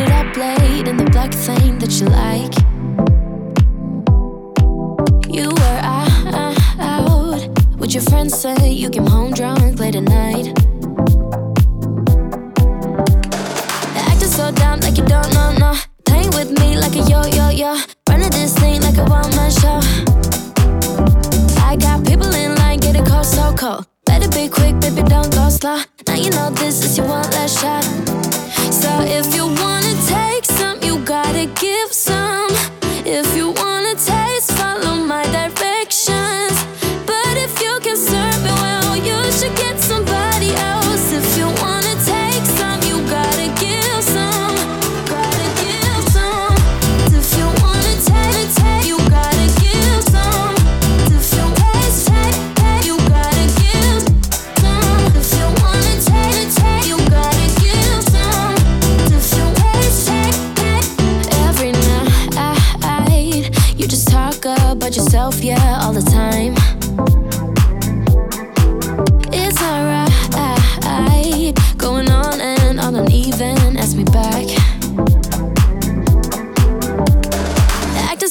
It up late in the black thing that you like. You were out with your friends, say you came home drunk late at night. Acting so dumb like you don't know, no. Playing with me like a yo yo yo. Running this thing like a one man show. I got people in line getting cold, so cold. Better be quick, baby, don't go slow. Now you know this is your one last shot. So if you wanna give some. If you wanna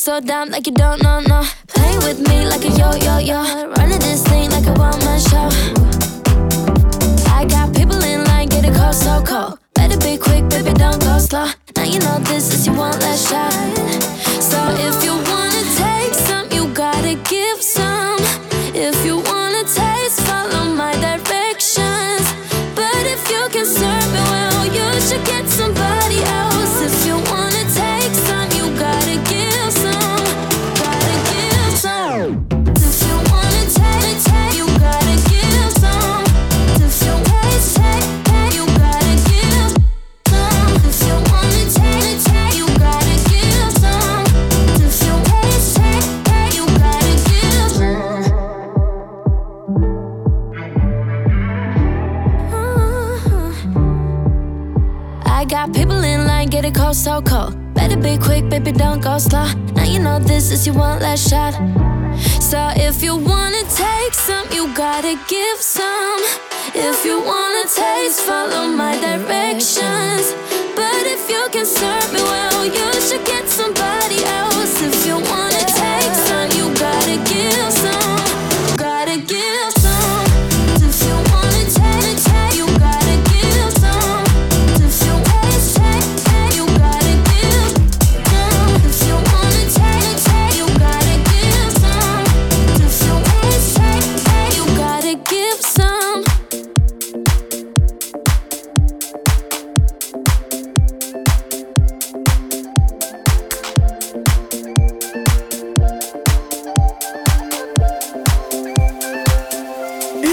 so dumb like you don't know, no. Playing with me like a yo yo yo. Running this thing like a one man show. I got people in line getting cold, so cold. Better be quick, baby, don't go slow. Now you know this is your one last shot. So if you wanna cold, so cold. Better be quick, baby, don't go slow. Now you know this is your one last shot. So if you wanna take some, you gotta give some. If you wanna taste, follow my directions. But if you can serve me well, you should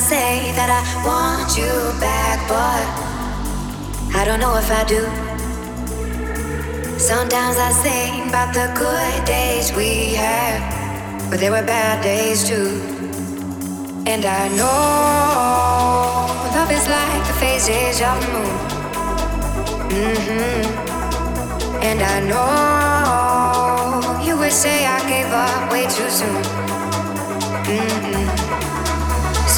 say that I want you back, but I don't know if I do. Sometimes I think about the good days we had, but there were bad days too. And I know love is like the phases of the moon. Mm-hmm. And I know you would say I gave up way too soon. Mm-hmm.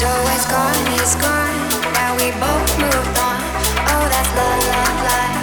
So it's gone, it's gone. Now we both moved on. Oh, that's la la la.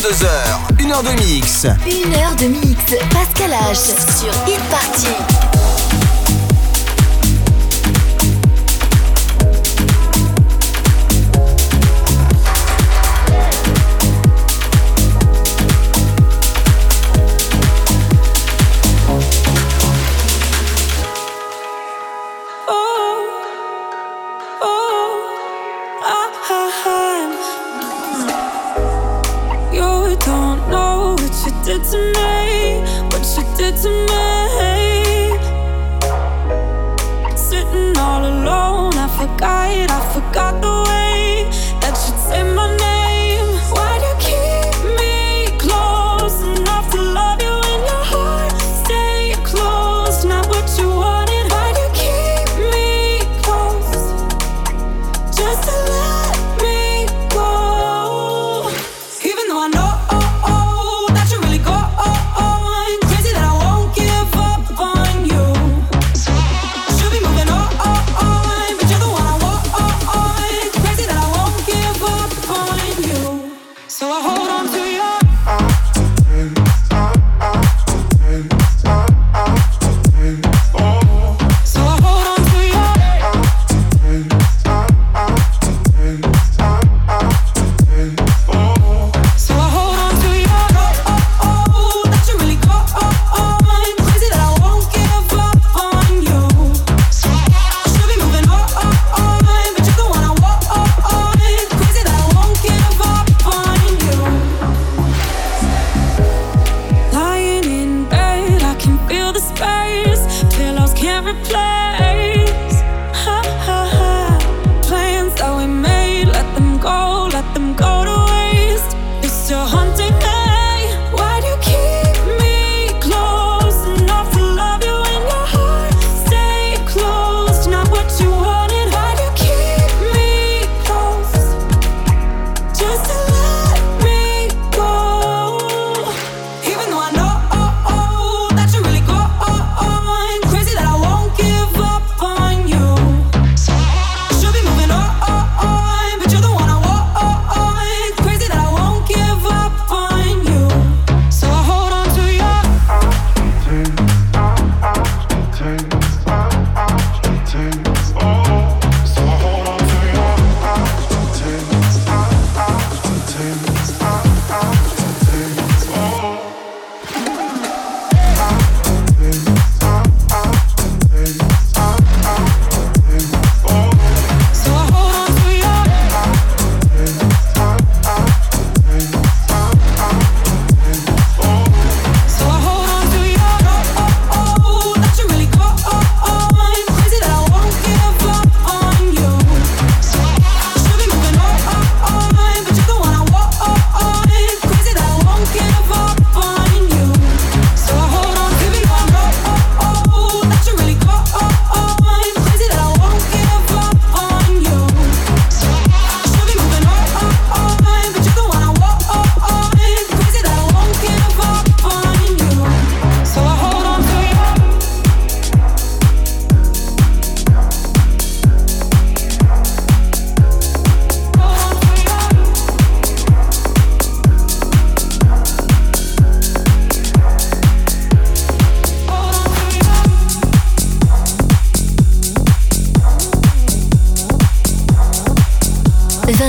22h, 1h de mix.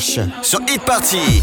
Sur Hit Party.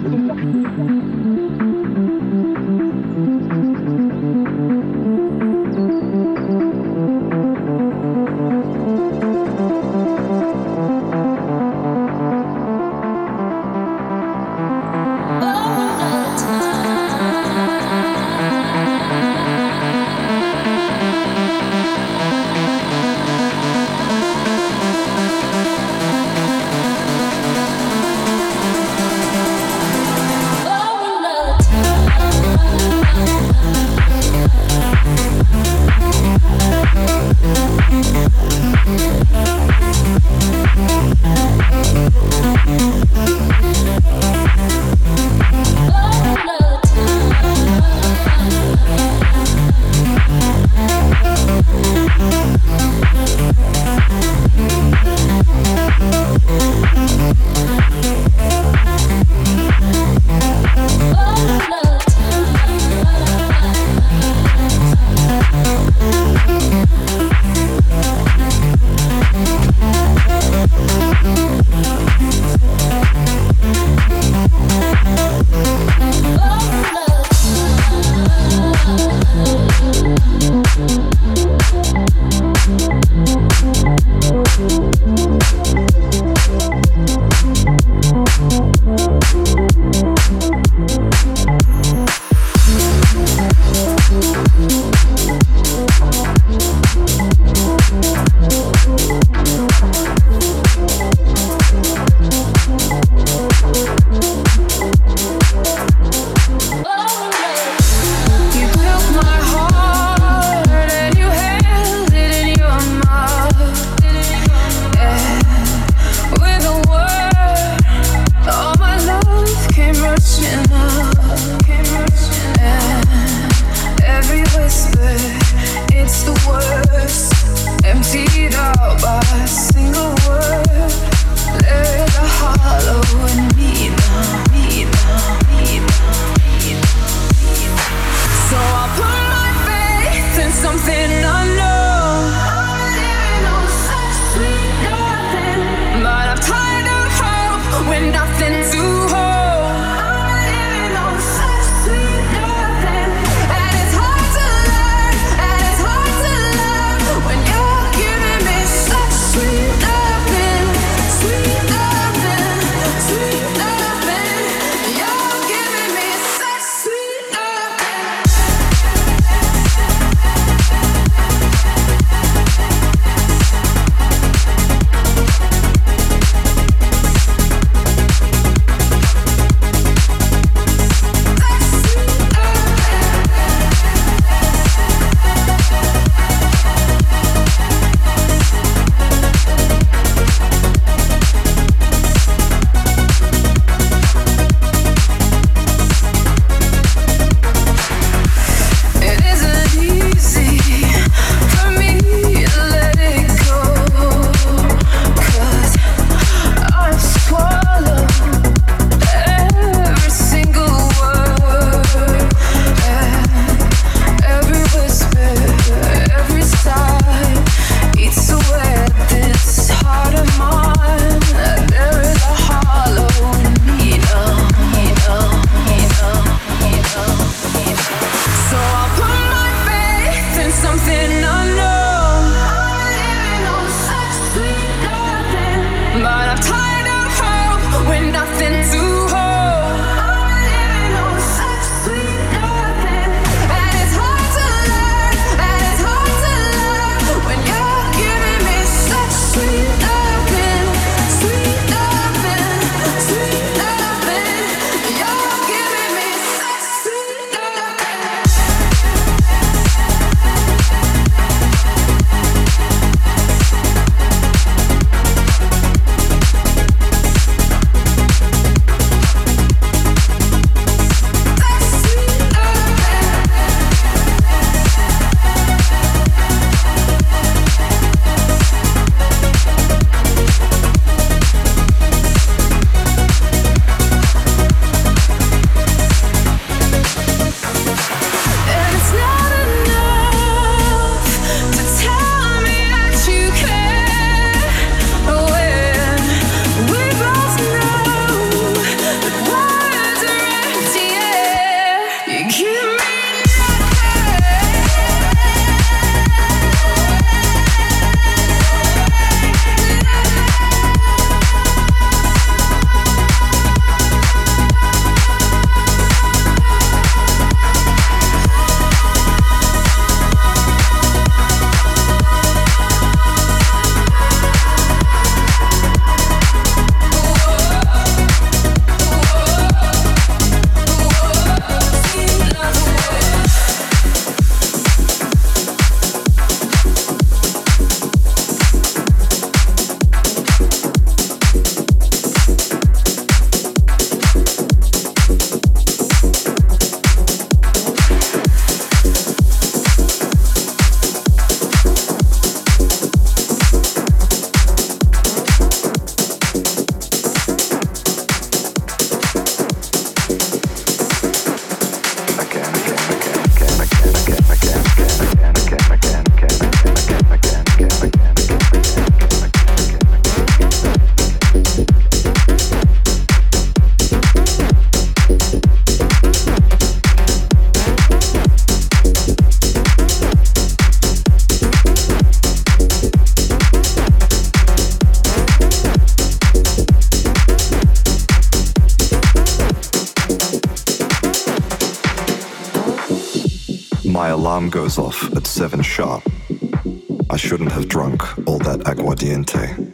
siguiente.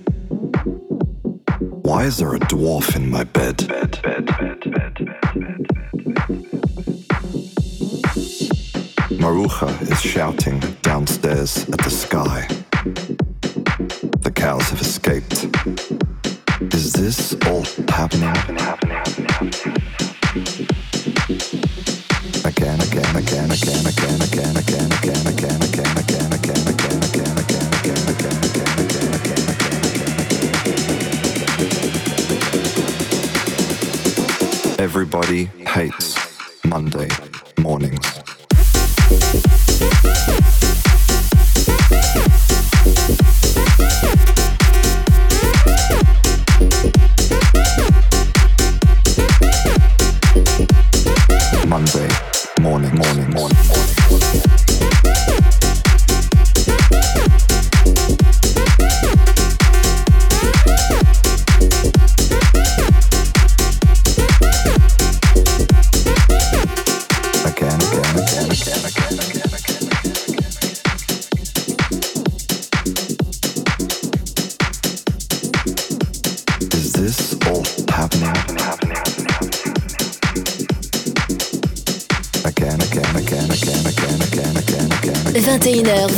The heights.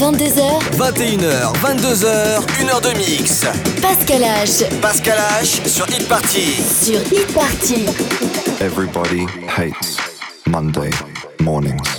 22h, 21h, 22h, 1h de mix. Pascal H. Pascal H sur Hit Party. Sur Hit Party. Everybody hates Monday mornings.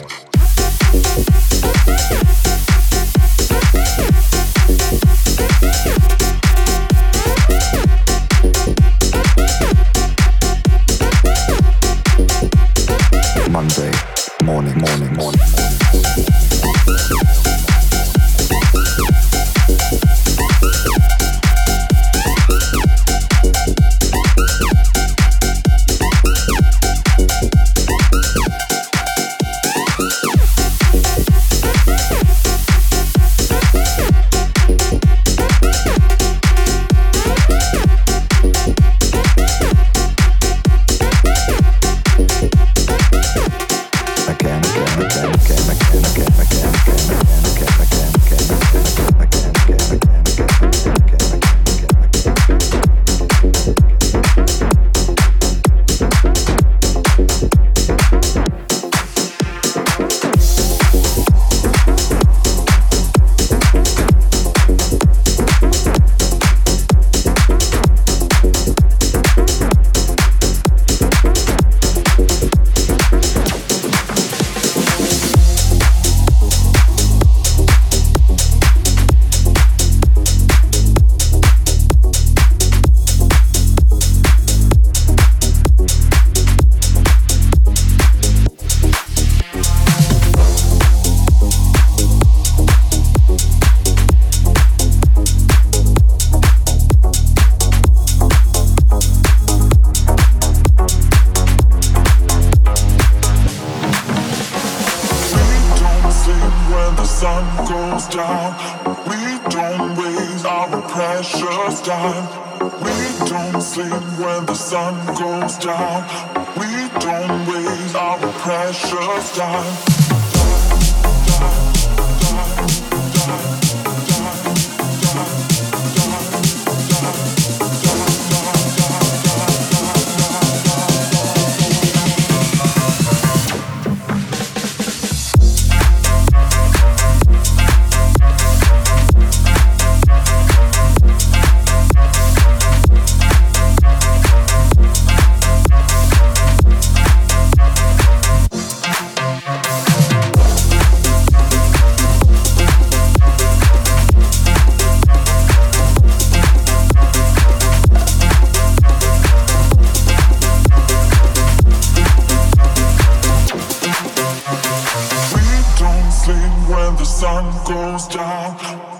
sun goes down.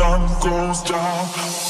Sun goes down.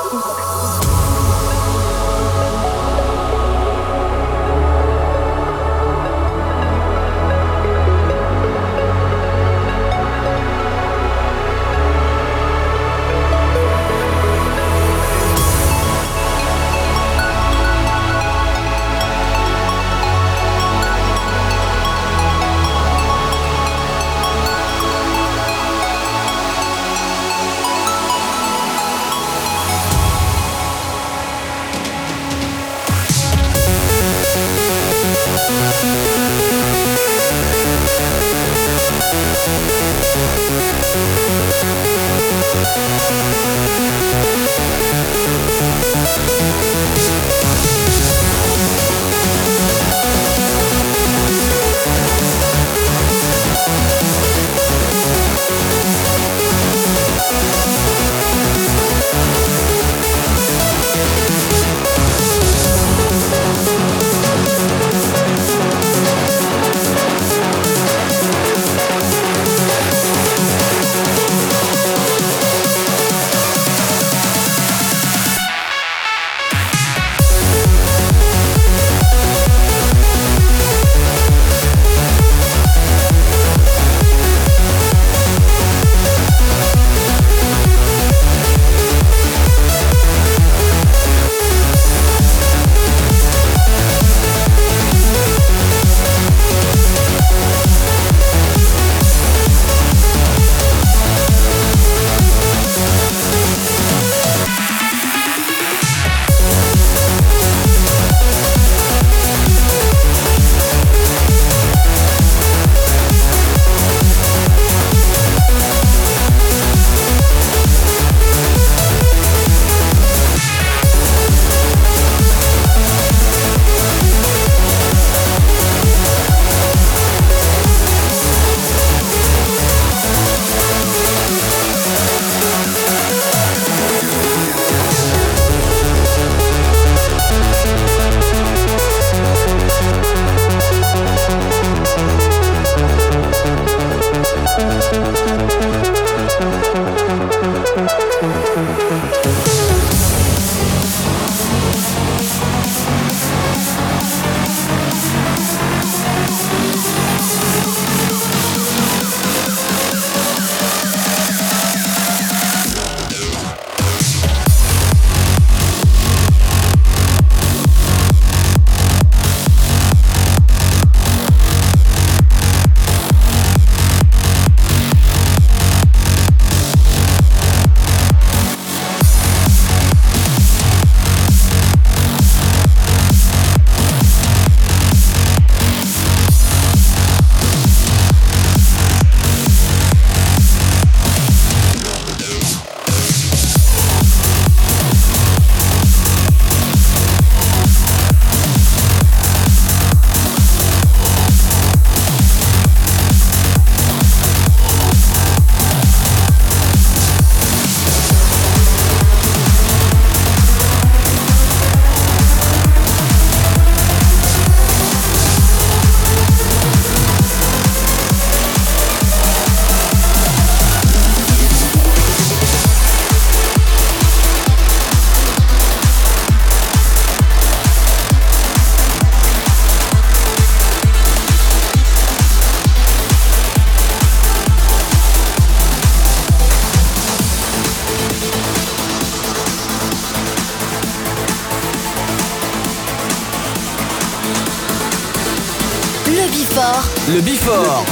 Le Bifort.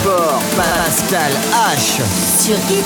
Pascal H. Sur Hit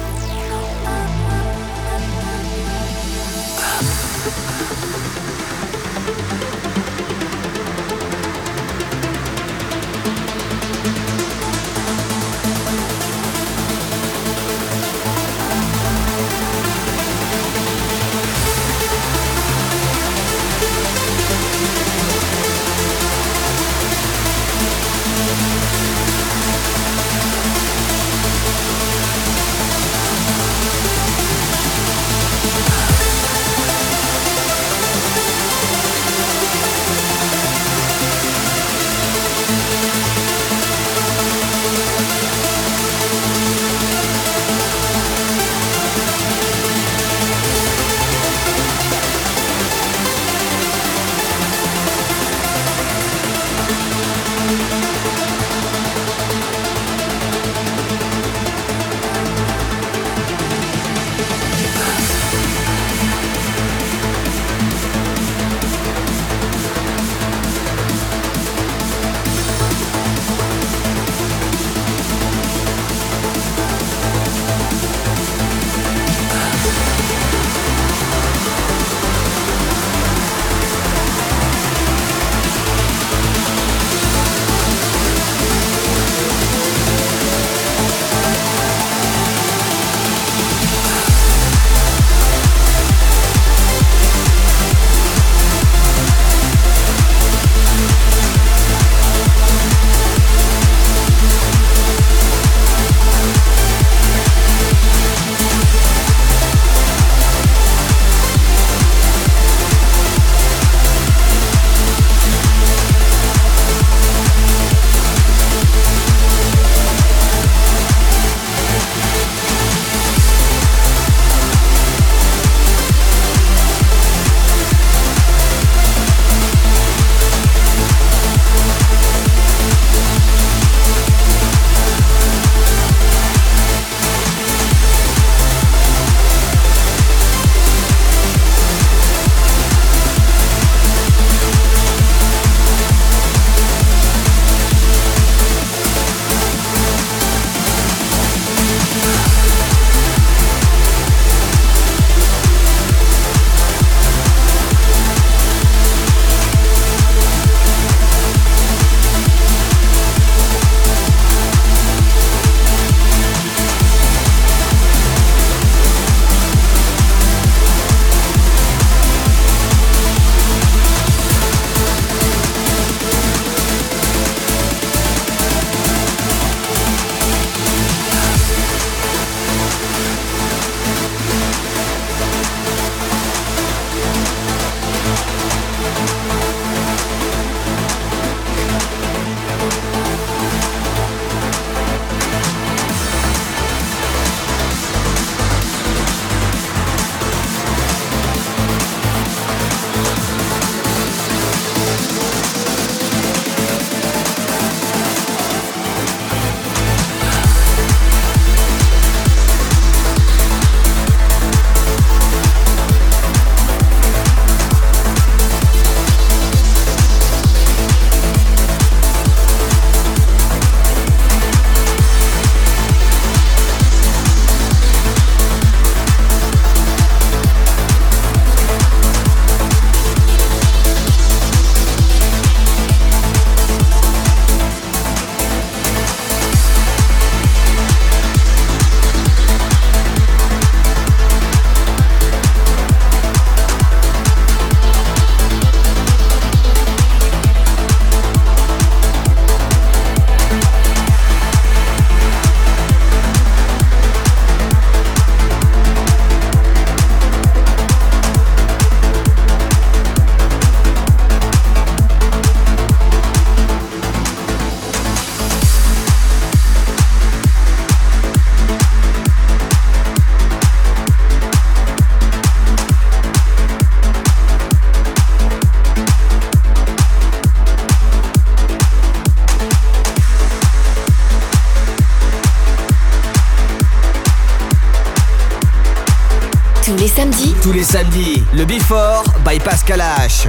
Samedis, le Before by Pascal H.